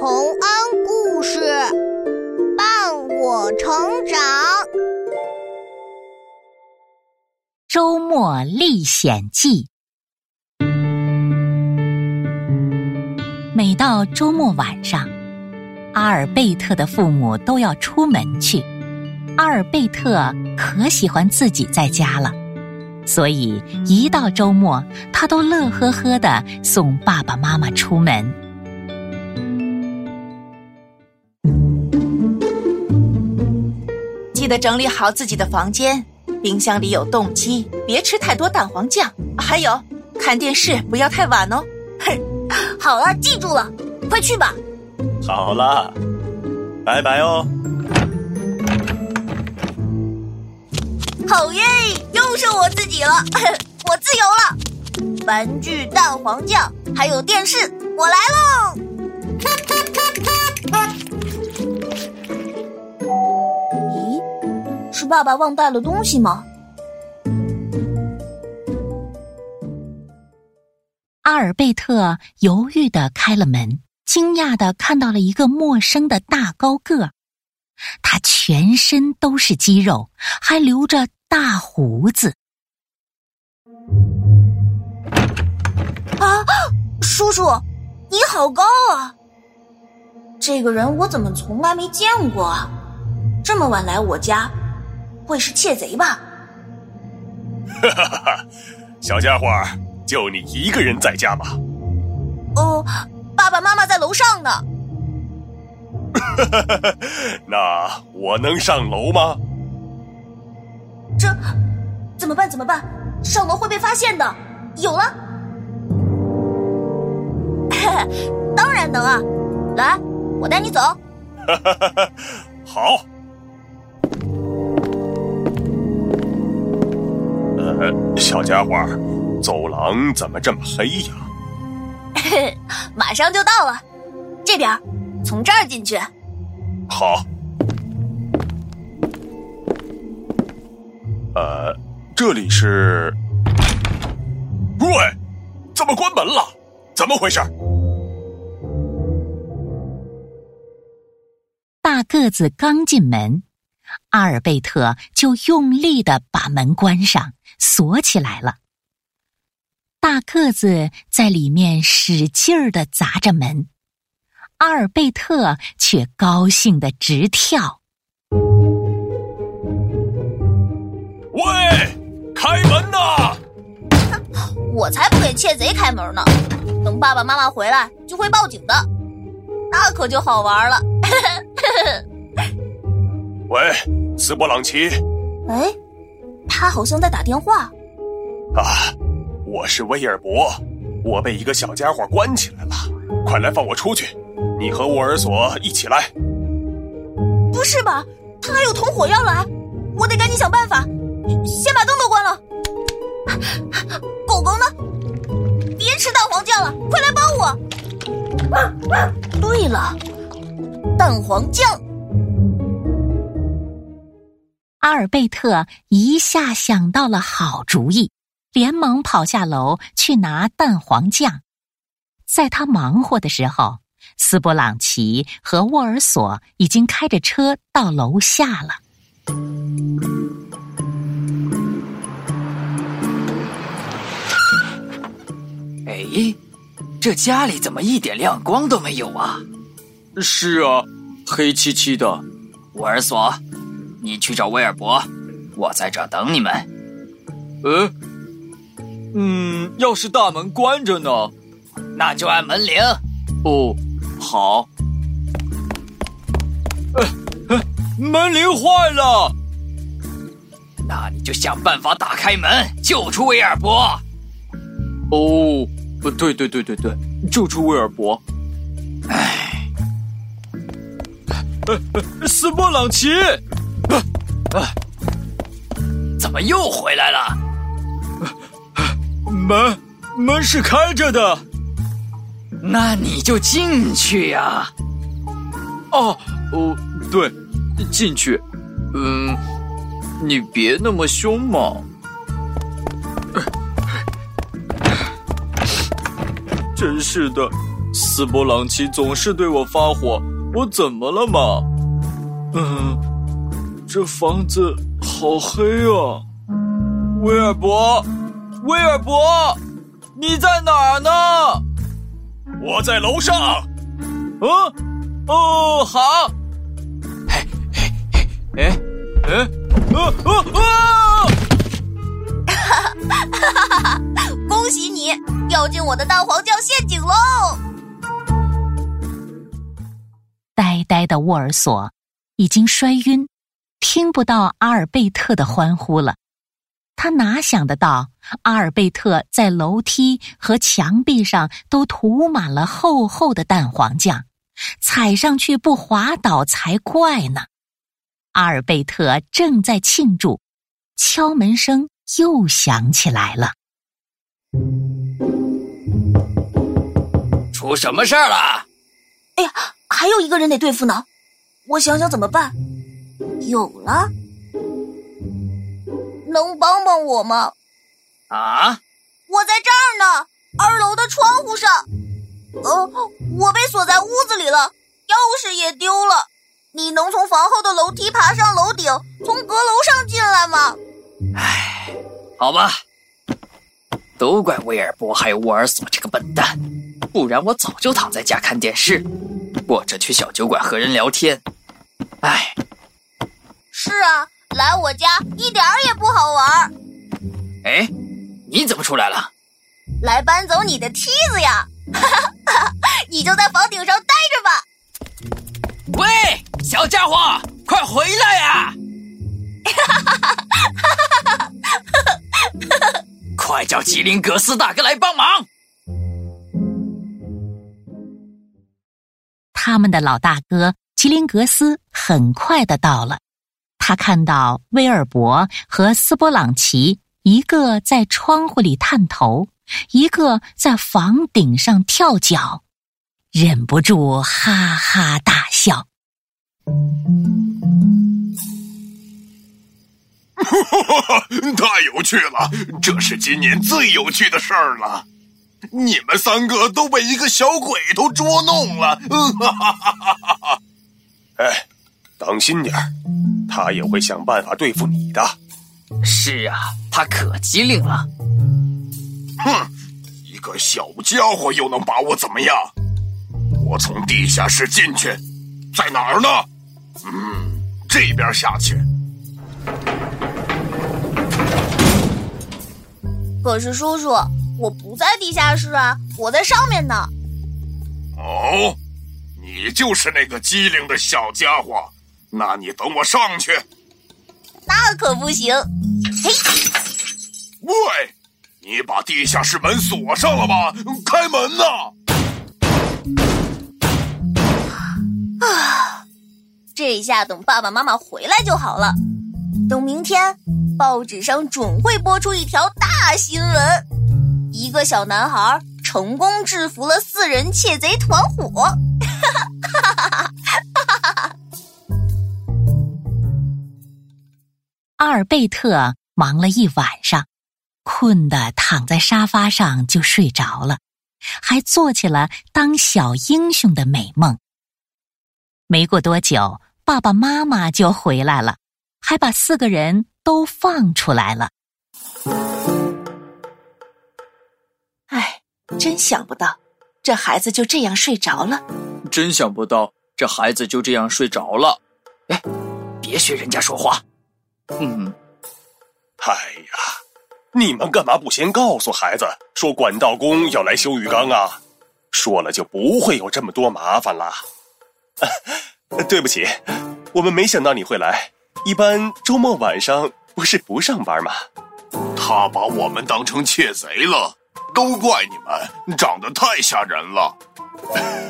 洪恩故事伴我成长，周末历险记。每到周末晚上，阿尔贝特的父母都要出门去。阿尔贝特可喜欢自己在家了，所以一到周末，他都乐呵呵的送爸爸妈妈出门。记得整理好自己的房间，冰箱里有冻鸡，别吃太多蛋黄酱。还有，看电视不要太晚哦。哼，好了，记住了，快去吧。好了，拜拜哦。好耶，又是我自己了，我自由了。玩具、蛋黄酱，还有电视，我来喽。爸爸忘带了东西吗？阿尔贝特犹豫的开了门，惊讶的看到了一个陌生的大高个儿，他全身都是肌肉，还留着大胡子。啊，叔叔，你好高啊！这个人我怎么从来没见过啊？这么晚来我家。会是窃贼吧？哈哈哈哈！小家伙，就你一个人在家吗？哦，爸爸妈妈在楼上呢。哈哈哈哈！那我能上楼吗？这怎么办？怎么办？上楼会被发现的。有了，当然能啊！来，我带你走。哈哈哈哈！好。小家伙，走廊怎么这么黑呀？马上就到了，这边，从这儿进去。好。呃，这里是？喂，怎么关门了？怎么回事？大个子刚进门。阿尔贝特就用力的把门关上，锁起来了。大个子在里面使劲儿的砸着门，阿尔贝特却高兴的直跳。喂，开门呐！我才不给窃贼开门呢！等爸爸妈妈回来就会报警的，那可就好玩了。喂，斯波朗奇。哎，他好像在打电话。啊，我是威尔伯，我被一个小家伙关起来了，快来放我出去！你和沃尔索一起来。不是吧？他还有同伙要来，我得赶紧想办法。先把灯都关了。狗狗呢？别吃蛋黄酱了，快来帮我！对了，蛋黄酱。阿尔贝特一下想到了好主意，连忙跑下楼去拿蛋黄酱。在他忙活的时候，斯波朗奇和沃尔索已经开着车到楼下了。哎，这家里怎么一点亮光都没有啊？是啊，黑漆漆的。沃尔索。你去找威尔伯，我在这等你们。呃，嗯，要是大门关着呢，那就按门铃。哦，好。呃呃，门铃坏了，那你就想办法打开门，救出威尔伯。哦，不对，对对对对，救出威尔伯。唉，呃，斯波朗奇。啊！怎么又回来了？门门是开着的，那你就进去呀。哦哦，对，进去。嗯，你别那么凶嘛。真是的，斯波朗奇总是对我发火，我怎么了嘛？嗯，这房子好黑啊！威尔伯，威尔伯，你在哪儿呢？我在楼上。嗯，哦，好。嘿，嘿，嘿，哎，哎，啊啊啊！哈哈哈哈！恭喜你掉进我的蛋黄酱陷阱喽！呆呆的沃尔索已经摔晕，听不到阿尔贝特的欢呼了。他哪想得到，阿尔贝特在楼梯和墙壁上都涂满了厚厚的蛋黄酱，踩上去不滑倒才怪呢。阿尔贝特正在庆祝，敲门声又响起来了。出什么事儿了？哎呀，还有一个人得对付呢，我想想怎么办。有了。能帮帮我吗？啊！我在这儿呢，二楼的窗户上。呃，我被锁在屋子里了，钥匙也丢了。你能从房后的楼梯爬上楼顶，从阁楼上进来吗？唉，好吧。都怪威尔伯还有沃尔索这个笨蛋，不然我早就躺在家看电视，或者去小酒馆和人聊天。唉，是啊。来我家一点儿也不好玩。哎，你怎么出来了？来搬走你的梯子呀！哈哈，你就在房顶上待着吧。喂，小家伙，快回来呀！哈哈哈哈哈！快叫吉林格斯大哥来帮忙。他们的老大哥吉林格斯很快的到了。他看到威尔伯和斯波朗奇，一个在窗户里探头，一个在房顶上跳脚，忍不住哈哈大笑。太有趣了！这是今年最有趣的事儿了。你们三个都被一个小鬼头捉弄了。哈哈哈哈哈哈哎，当心点儿。他也会想办法对付你的。是啊，他可机灵了。哼，一个小家伙又能把我怎么样？我从地下室进去，在哪儿呢？嗯，这边下去。可是叔叔，我不在地下室啊，我在上面呢。哦，你就是那个机灵的小家伙。那你等我上去。那可不行。嘿，喂，你把地下室门锁上了吧？开门呐！啊，这下等爸爸妈妈回来就好了。等明天，报纸上准会播出一条大新闻：一个小男孩成功制服了四人窃贼团伙。阿尔贝特忙了一晚上，困得躺在沙发上就睡着了，还做起了当小英雄的美梦。没过多久，爸爸妈妈就回来了，还把四个人都放出来了。哎，真想不到，这孩子就这样睡着了。真想不到，这孩子就这样睡着了。哎，别学人家说话。嗯，哎呀，你们干嘛不先告诉孩子说管道工要来修浴缸啊？说了就不会有这么多麻烦了。对不起，我们没想到你会来。一般周末晚上不是不上班吗？他把我们当成窃贼了，都怪你们长得太吓人了。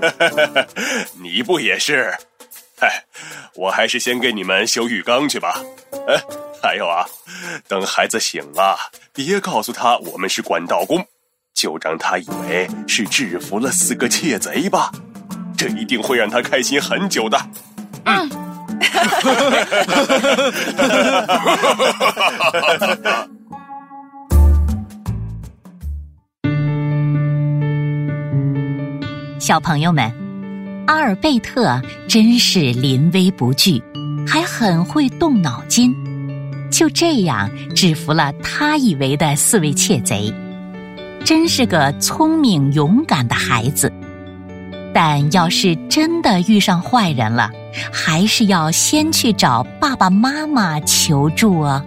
你不也是？哎，我还是先给你们修浴缸去吧。哎，还有啊，等孩子醒了，别告诉他我们是管道工，就让他以为是制服了四个窃贼吧，这一定会让他开心很久的。嗯。小朋友们，阿尔贝特真是临危不惧，还很会动脑筋，就这样制服了他以为的四位窃贼，真是个聪明勇敢的孩子。但要是真的遇上坏人了，还是要先去找爸爸妈妈求助哦。